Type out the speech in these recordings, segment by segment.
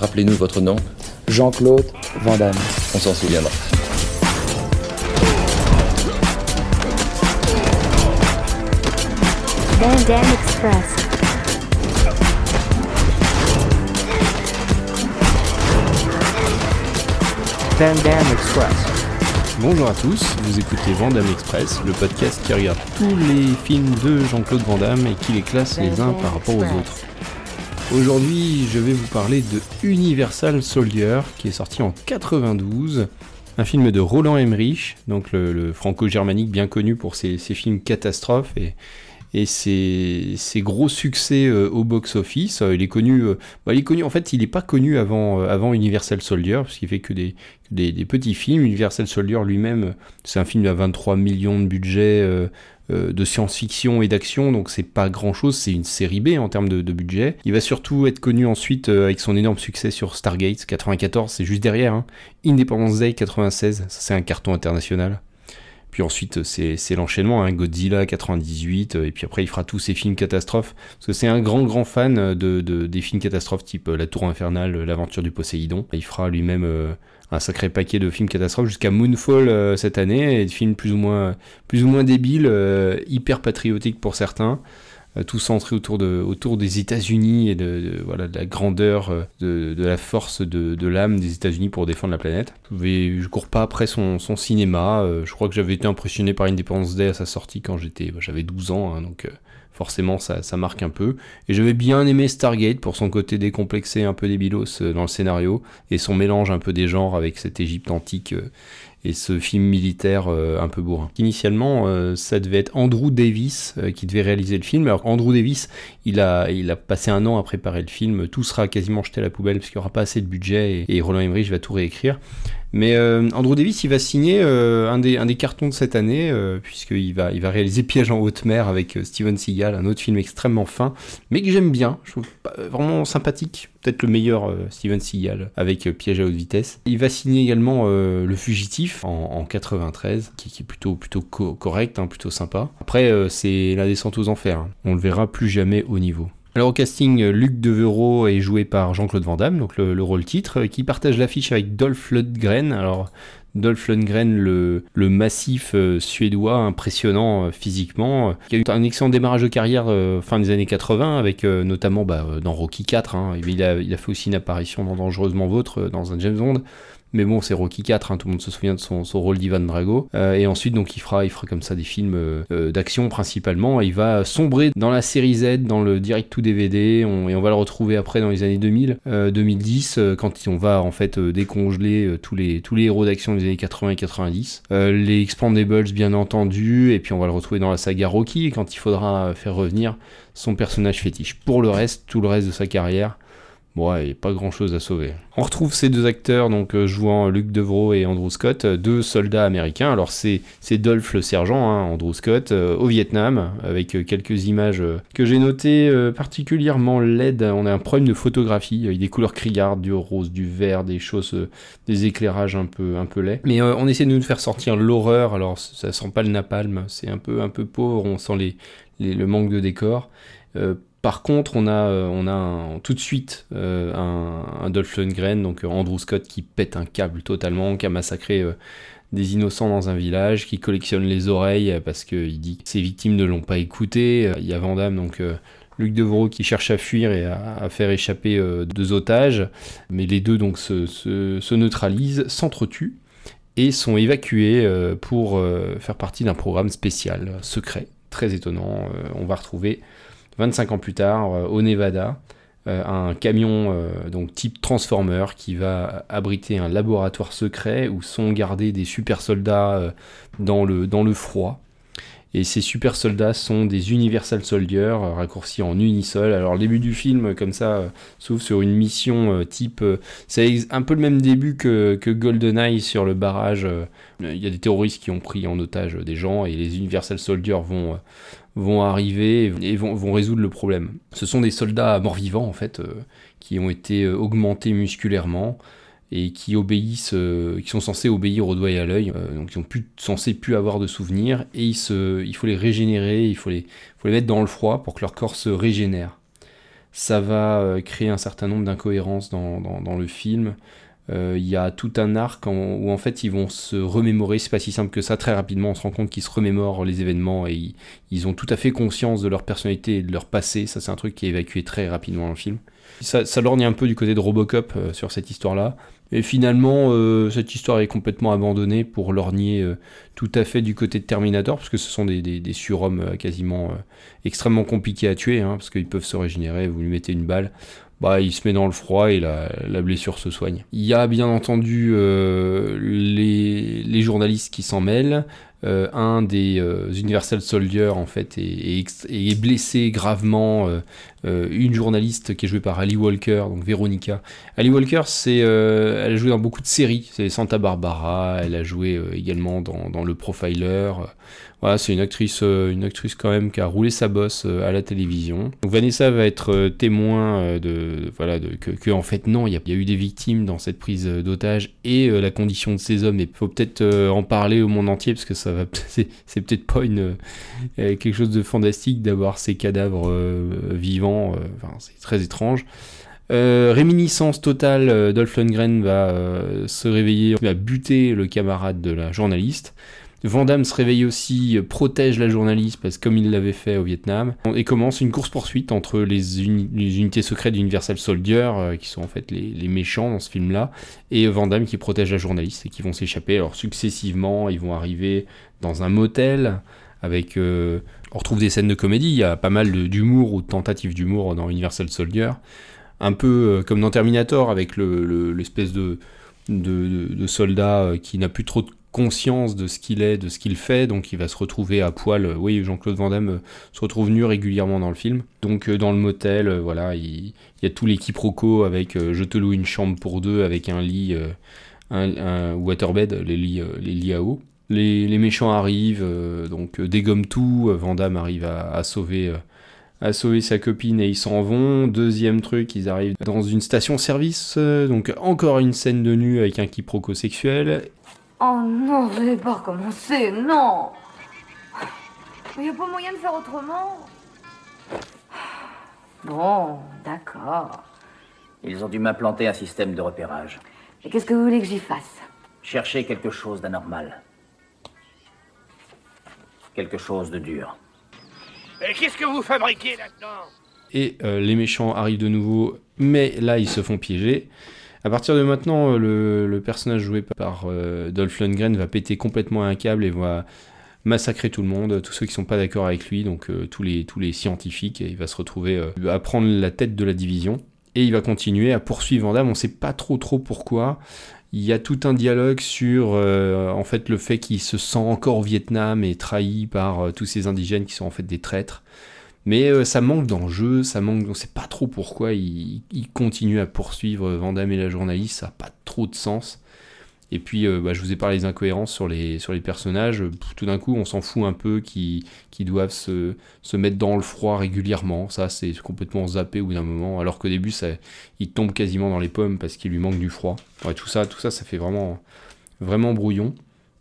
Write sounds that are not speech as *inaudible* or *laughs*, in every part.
Rappelez-nous votre nom. Jean-Claude Van Damme. On s'en souviendra. Van Damme Express. Van Damme Express. Bonjour à tous, vous écoutez Vandame Express, le podcast qui regarde tous les films de Jean-Claude Van Damme et qui les classe les uns par rapport aux autres. Aujourd'hui, je vais vous parler de Universal Soldier, qui est sorti en 92, un film de Roland Emmerich, donc le, franco-germanique bien connu pour ses, films catastrophes et, ses, gros succès euh, au box-office. Euh, il est connu, euh, bah, il est connu. En fait, il n'est pas connu avant, Universal Soldier, parce qu'il fait que des petits films. Universal Soldier lui-même, c'est un film à 23 millions de budget. Euh, euh, de science-fiction et d'action, donc c'est pas grand-chose, c'est une série B en termes de, budget. Il va surtout être connu ensuite euh, avec son énorme succès sur Stargate 94, c'est juste derrière. Hein. Independence Day 96, ça c'est un carton international. Puis ensuite, c'est c'est l'enchaînement, hein, Godzilla 98, euh, et puis après, il fera tous ses films catastrophes. Parce que c'est un grand, grand fan euh, de, de- des films catastrophes type euh, La Tour Infernale, euh, L'Aventure du Poséidon. Il fera lui-même euh, un sacré paquet de films catastrophes jusqu'à Moonfall euh, cette année, et des films plus ou moins, plus ou moins débiles, euh, hyper patriotiques pour certains. euh, Tout centré autour, de, autour des États-Unis et de, de- voilà, de la grandeur, euh, de, de la force de, de l'âme des États-Unis pour défendre la planète. Je, cours pas après son, cinéma. je crois que j'avais été impressionné par Independence Day à sa sortie quand j'étais, bah, j'avais 12 ans, hein, donc forcément ça, ça marque un peu. Et j'avais bien aimé Stargate pour son côté décomplexé, un peu débilos euh, dans le scénario, et son mélange un peu des genres avec cette Égypte antique euh, et ce film militaire euh, un peu bourrin. Initialement, ça devait être Andrew Davis qui devait réaliser le film. Alors Andrew Davis, il a, il a passé un an à préparer le film. Tout sera quasiment jeté à la poubelle parce qu'il n'y aura pas assez de budget et, et Roland Emmerich va tout réécrire. Mais euh, Andrew Davis, il va signer euh, un, des, un des cartons de cette année, euh, puisqu'il va, il va réaliser Piège en haute mer avec Steven Seagal, un autre film extrêmement fin, mais que j'aime bien. Je trouve vraiment sympathique. Peut-être le meilleur Steven Seagal avec Piège à haute vitesse. Il va signer également Le Fugitif en, en 93, qui, est plutôt, plutôt co- correct, hein, plutôt sympa. Après, c'est la descente aux enfers. hein. On le verra plus jamais au niveau. Alors au casting, Luc Devereaux est joué par Jean-Claude Van Damme, donc le, le rôle titre, euh, qui partage l'affiche avec Dolph Lundgren. Alors Dolph Lundgren, le, massif euh, suédois impressionnant euh, physiquement, qui a eu un excellent démarrage de carrière fin des années 80, avec notamment bah, dans Rocky 4. hein. Il, a, fait aussi une apparition dans Dangereusement Vôtre, dans un James Bond. Mais bon, c'est Rocky 4, hein, tout le monde se souvient de son, rôle d'Ivan Drago. Euh, et ensuite, donc, il fera, il fera comme ça des films euh, euh, d'action principalement. Il va sombrer dans la série Z, dans le direct to DVD, et on va le retrouver après dans les années 2000, euh, 2010, euh, quand on va en fait décongeler tous les tous les héros d'action des années 80 et 90. Euh, les Expandables, bien entendu, et puis on va le retrouver dans la saga Rocky, quand il faudra faire revenir son personnage fétiche. Pour le reste, tout le reste de sa carrière. Pas grand chose à sauver. On retrouve ces deux acteurs, donc euh, jouant Luc Devereaux et Andrew Scott, euh, deux soldats américains. Alors, c'est Dolph le sergent, hein, Andrew Scott, euh, au Vietnam, avec quelques images que j'ai notées particulièrement laides. On a un problème de photographie, avec des couleurs criardes, du rose, du vert, des choses, des éclairages un peu, un peu laids. Mais on essaie de nous faire sortir l'horreur, alors ça sent pas le napalm, c'est un peu, un peu pauvre, on sent les, le manque de décor. Par contre, on a, euh, tout de suite euh, un, Dolph Lundgren, donc euh, Andrew Scott, qui pète un câble totalement, qui a massacré des innocents dans un village, qui collectionne les oreilles parce qu'il dit que ses victimes ne l'ont pas écouté. Il y a Vandame, donc euh, Luc Devereaux, qui cherche à fuir et à, faire échapper deux otages, mais les deux donc se, se- se neutralisent, s'entretuent et sont évacués pour faire partie d'un programme spécial, secret, très étonnant. On va retrouver 25 ans plus tard, euh, au Nevada, euh, un camion euh, donc type Transformer qui va abriter un laboratoire secret où sont gardés des super soldats dans, le, dans le froid. Et ces super soldats sont des Universal Soldiers, raccourcis en Unisol. Alors le début du film, comme ça, s'ouvre sur une mission type... c'est un peu le même début que, que GoldenEye sur le barrage. Il y a des terroristes qui ont pris en otage des gens et les Universal Soldiers vont... vont arriver et vont, résoudre le problème. Ce sont des soldats morts-vivants en fait, euh, qui ont été euh, augmentés musculairement et qui obéissent, euh, qui sont censés obéir au doigt et à l'œil, donc ils ont plus censés plus avoir de souvenirs et il faut les régénérer, il faut les, faut les mettre dans le froid pour que leur corps se régénère. Ça va créer un certain nombre d'incohérences dans, le film. Il y a tout un arc où en fait ils vont se remémorer, c'est pas si simple que ça, très rapidement on se rend compte qu'ils se remémorent les événements et ils, ont tout à fait conscience de leur personnalité et de leur passé, ça c'est un truc qui est évacué très rapidement dans le film. Ça, ça lorgne un peu du côté de Robocop sur cette histoire-là, et finalement, euh, cette histoire est complètement abandonnée pour lorgner euh, tout à fait du côté de Terminator, parce que ce sont des, des, surhommes euh, quasiment extrêmement compliqués à tuer, hein, parce qu'ils peuvent se régénérer, vous lui mettez une balle, bah, il se met dans le froid et la, blessure se soigne. Il y a bien entendu les, journalistes qui s'en mêlent, un des Universal Soldiers en fait est, est, blessé gravement. Une journaliste qui est jouée par Ali Walker, donc Veronica. Ali Walker, c'est, elle a joué dans beaucoup de séries. C'est Santa Barbara. Elle a joué également dans, Le Profiler. Voilà, c'est une actrice, une actrice quand même qui a roulé sa bosse à la télévision. Donc Vanessa va être témoin de, voilà, de, que, en fait non, il y, a, eu des victimes dans cette prise d'otage et la condition de ces hommes. Il faut peut-être en parler au monde entier parce que ça *laughs* c'est peut-être pas une euh, quelque chose de fantastique d'avoir ces cadavres euh, vivants. Euh, enfin, c'est très étrange. Réminiscence totale, Dolph Lundgren va se réveiller, va buter le camarade de la journaliste. Vandame se réveille aussi, protège la journaliste, parce comme il l'avait fait au Vietnam, et commence une course-poursuite entre les, unités secrètes d'Universal Soldier, euh, qui sont en fait les, méchants dans ce film-là, et Vandame qui protège la journaliste et qui vont s'échapper. Alors successivement, ils vont arriver dans un motel, avec... Euh, on retrouve des scènes de comédie, il y a pas mal d'humour ou de tentatives d'humour dans Universal Soldier, un peu euh, comme dans Terminator, avec l'espèce de, de, de, soldat qui n'a plus trop de conscience de ce qu'il est, de ce qu'il fait, donc il va se retrouver à poil. Oui, Jean-Claude Van Damme euh, se retrouve nu régulièrement dans le film. Donc euh, dans le motel, euh, voilà, il, y a tout les quiproquos avec je te loue une chambre pour deux avec un lit, un, waterbed, les lits, les lits à eau. Les, méchants arrivent, donc dégomme tout, Van Damme arrive à, sauver à sauver sa copine et ils s'en vont. Deuxième truc, ils arrivent dans une station-service, donc encore une scène de nu avec un quiproquo sexuel. Oh non, je vais pas recommencer, non Il n'y a pas moyen de faire autrement Bon, d'accord. Ils ont dû m'implanter un système de repérage. Et qu'est-ce que vous voulez que j'y fasse? Chercher quelque chose d'anormal. Quelque chose de dur. Et qu'est-ce que vous fabriquez là-dedans Et euh, les méchants arrivent de nouveau, mais là ils se font piéger. À partir de maintenant, euh, le, personnage joué par euh, Dolph Lundgren va péter complètement un câble et va massacrer tout le monde, tous ceux qui sont pas d'accord avec lui, donc tous, les, tous les scientifiques, il va se retrouver à prendre la tête de la division. Et il va continuer à poursuivre Vandame, on sait pas trop trop pourquoi. Il y a tout un dialogue sur en fait le fait qu'il se sent encore au Vietnam et trahi par tous ces indigènes qui sont en fait des traîtres. Mais euh, ça manque d'enjeu, ça manque, on sait pas trop pourquoi il, continue à poursuivre Vandame et la journaliste, ça n'a pas trop de sens. Et puis, euh, bah, je vous ai parlé des incohérences sur les, sur les personnages. Tout d'un coup, on s'en fout un peu qui, qui doivent se, se, mettre dans le froid régulièrement. Ça, c'est complètement zappé au bout d'un moment. Alors qu'au début, ça, il tombe quasiment dans les pommes parce qu'il lui manque du froid. Ouais, tout ça, tout ça, ça fait vraiment, vraiment brouillon.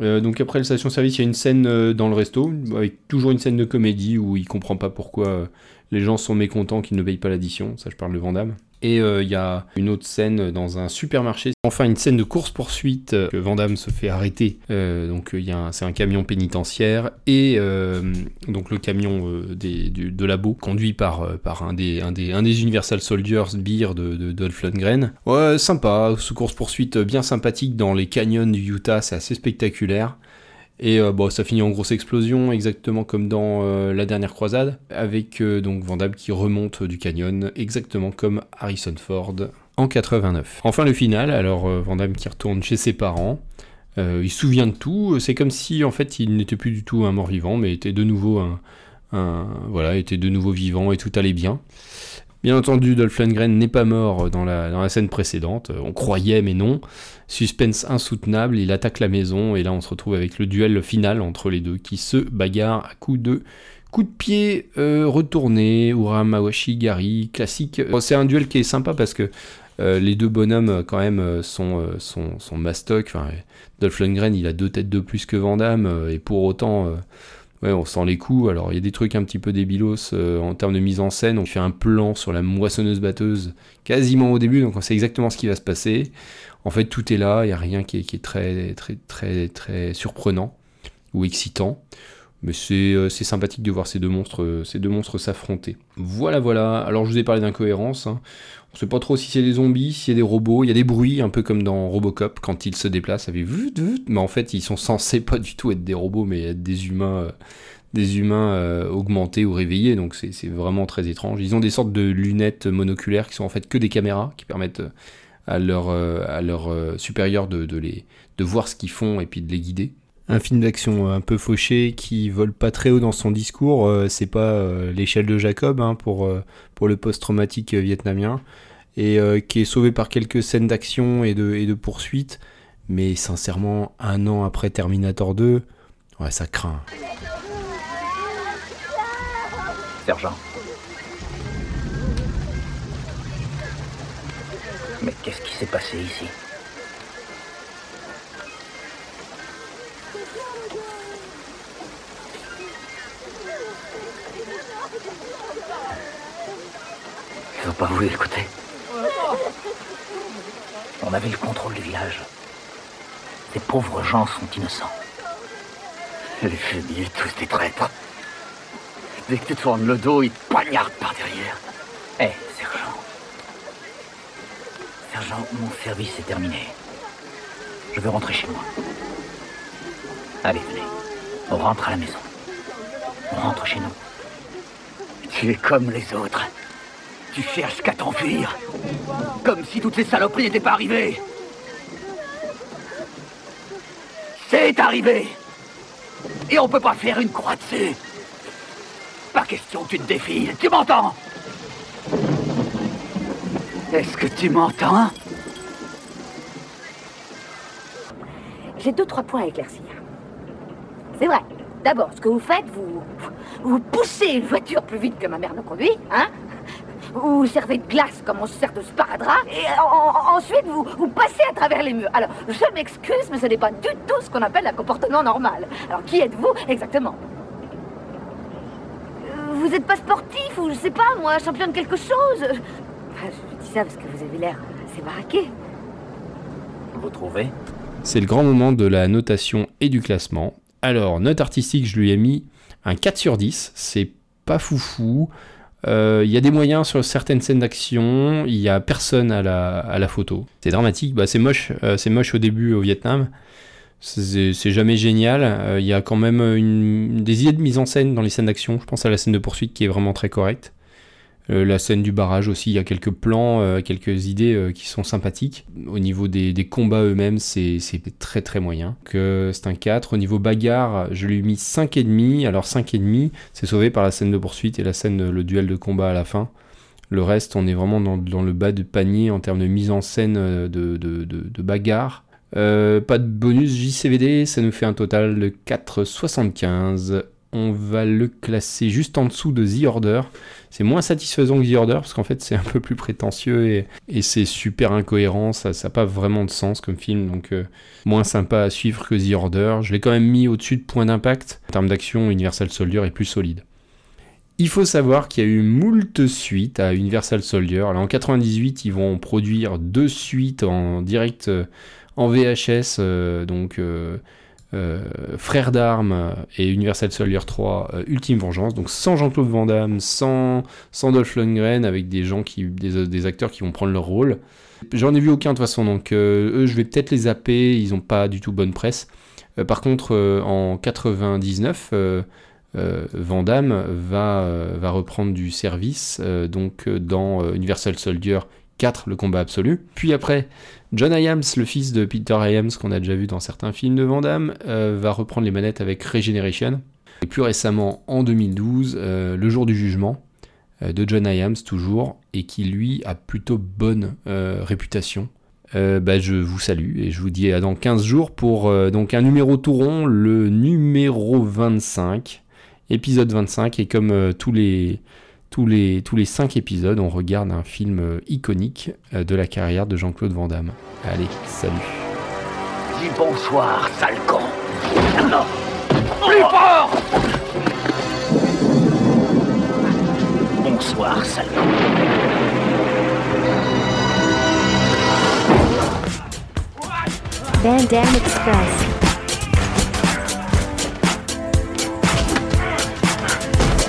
Euh, donc après le station-service, il y a une scène euh, dans le resto, avec toujours une scène de comédie où il comprend pas pourquoi les gens sont mécontents qu'ils ne payent pas l'addition. Ça, je parle de Vandame. Et euh, il y a une autre scène dans un supermarché. Enfin, une scène de course-poursuite euh, que Vandame se fait arrêter. Euh, donc, c'est un camion pénitentiaire et donc le camion des, de labo conduit par, par un, des, un, des, un des Universal Soldiers Beer de, de Dolph Lundgren. Ouais, sympa, ce course-poursuite bien sympathique dans les canyons du Utah, c'est assez spectaculaire. Et euh, bon, ça finit en grosse explosion, exactement comme dans euh, la dernière croisade, avec euh, donc Vandame qui remonte du canyon, exactement comme Harrison Ford en 89. Enfin le final, alors Vandame qui retourne chez ses parents, il se souvient de tout, c'est comme si en fait il n'était plus du tout un mort-vivant, mais était de nouveau un, voilà, était de nouveau vivant et tout allait bien. Bien entendu, Dolph Lundgren n'est pas mort dans la, scène précédente, on croyait mais non. Suspense insoutenable, il attaque la maison et là on se retrouve avec le duel final entre les deux qui se bagarrent à coups de coups de pied euh, retournés, Uramawashi, Gary, classique. c'est un duel qui est sympa parce que euh, les deux bonhommes quand même sont, sont, sont mastoc. Dolph Lundgren il a deux têtes de plus que Van et pour autant Ouais, on sent les coups. Alors, il y a des trucs un petit peu débilos euh, en termes de mise en scène. On fait un plan sur la moissonneuse-batteuse quasiment au début, donc on sait exactement ce qui va se passer. En fait, tout est là. Il n'y a rien qui est, qui est, très, très, très, très surprenant ou excitant. Mais c'est euh, c'est sympathique de voir ces deux monstres euh, ces deux monstres s'affronter. Voilà, voilà. Alors, je vous ai parlé d'incohérence. Hein. On sait pas trop si c'est des zombies, si c'est des robots. Il y a des bruits, un peu comme dans Robocop, quand ils se déplacent, ça fait. Mais en fait, ils sont censés pas du tout être des robots, mais être des humains, euh, des humains augmentés ou réveillés. Donc c'est vraiment très étrange. Ils ont des sortes de lunettes monoculaires qui sont en fait que des caméras, qui permettent à leur, à supérieur les, de voir ce qu'ils font et puis de les guider. Un film d'action un peu fauché qui vole pas très haut dans son discours, euh, c'est pas euh, l'échelle de Jacob hein, pour, euh, pour le post-traumatique vietnamien, et qui est sauvé par quelques scènes d'action et de, et de poursuite, mais sincèrement, un an après Terminator 2, ouais, ça craint. Sergent. Mais qu'est-ce qui s'est passé ici? Pas voulu écouter. On avait le contrôle du village. Ces pauvres gens sont innocents. Les fumiers, tous des traîtres. Dès que tu tournes le dos, ils te poignardent par derrière. Eh, sergent. Sergent, mon service est terminé. Je veux rentrer chez moi. Allez, venez. On rentre à la maison. On rentre chez nous. Tu es comme les autres. Tu cherches qu'à t'enfuir. Comme si toutes ces saloperies n'étaient pas arrivées. C'est arrivé. Et on peut pas faire une croix dessus. Pas question que tu te défiles. Tu m'entends? Est-ce que tu m'entends? J'ai deux, trois points à éclaircir. C'est vrai. D'abord, ce que vous faites, vous, vous poussez une voiture plus vite que ma mère ne conduit, hein? Vous servez de glace comme on se sert de sparadrap, et en- en- ensuite vous, vous passez à travers les murs. Alors, je m'excuse, mais ce n'est pas du tout ce qu'on appelle un comportement normal. Alors, qui êtes-vous exactement? Euh, Vous n'êtes pas sportif, ou je sais pas, moi, champion de quelque chose? Ah, Je dis ça parce que vous avez l'air assez baraqué. Vous trouvez? C'est le grand moment de la notation et du classement. Alors, note artistique, je lui ai mis un 4 sur 10. C'est pas foufou. Euh, Il y a des moyens sur certaines scènes d'action. Il y a personne à la, photo. C'est dramatique. Bah, c'est moche. euh, c'est moche au début au Vietnam. C'est c'est jamais génial. Euh, Il y a quand même une, des idées de mise en scène dans les scènes d'action. Je pense à la scène de poursuite qui est vraiment très correcte. Euh, la scène du barrage aussi, il y a quelques plans, euh, quelques idées euh, qui sont sympathiques. Au niveau des, combats eux-mêmes, c'est très très moyen. C'est un 4. Au niveau bagarre, je lui ai mis 5,5. Alors 5,5, c'est sauvé par la scène de poursuite et la scène, le duel de combat à la fin. Le reste, on est vraiment dans, le bas de panier en termes de mise en scène de, bagarre. Pas de bonus JCVD, ça nous fait un total de 4,75. On va le classer juste en dessous de The Order. C'est moins satisfaisant que The Order parce qu'en fait c'est un peu plus prétentieux et, c'est super incohérent. Ça n'a pas vraiment de sens comme film, donc euh, moins sympa à suivre que The Order. Je l'ai quand même mis au-dessus de Point d'impact. En termes d'action, Universal Soldier est plus solide. Il faut savoir qu'il y a eu moult suites à Universal Soldier. Alors, en 98, ils vont produire deux suites en direct euh, en VHS, euh, donc Frères d'armes et Universal Soldier 3 euh, Ultime Vengeance, donc sans Jean-Claude Van Damme, sans, sans Dolph Lundgren, avec des gens qui, des, des acteurs qui vont prendre leur rôle. J'en ai vu aucun de toute façon, donc euh, eux je vais peut-être les zapper, ils n'ont pas du tout bonne presse. Euh, par contre, euh, en 99, euh, euh, Van Damme va, euh, va reprendre du service euh, donc euh, dans euh, Universal Soldier 4, le combat absolu. Puis après, John Hyams, le fils de Peter Hyams, qu'on a déjà vu dans certains films de Van Damme, euh, va reprendre les manettes avec Regeneration. Et plus récemment, en 2012, euh, Le jour du jugement, euh, de John Hyams toujours, et qui lui a plutôt bonne réputation. Bah, je vous salue et je vous dis à dans 15 jours pour donc un numéro tout rond, le numéro 25, épisode 25, et comme tous les tous les, cinq épisodes, on regarde un film euh, iconique euh, de la carrière de Jean-Claude Van Damme. Allez, salut. Dis bonsoir, sale. Non Plus fort Bonsoir, Salcon. Van Damme Express.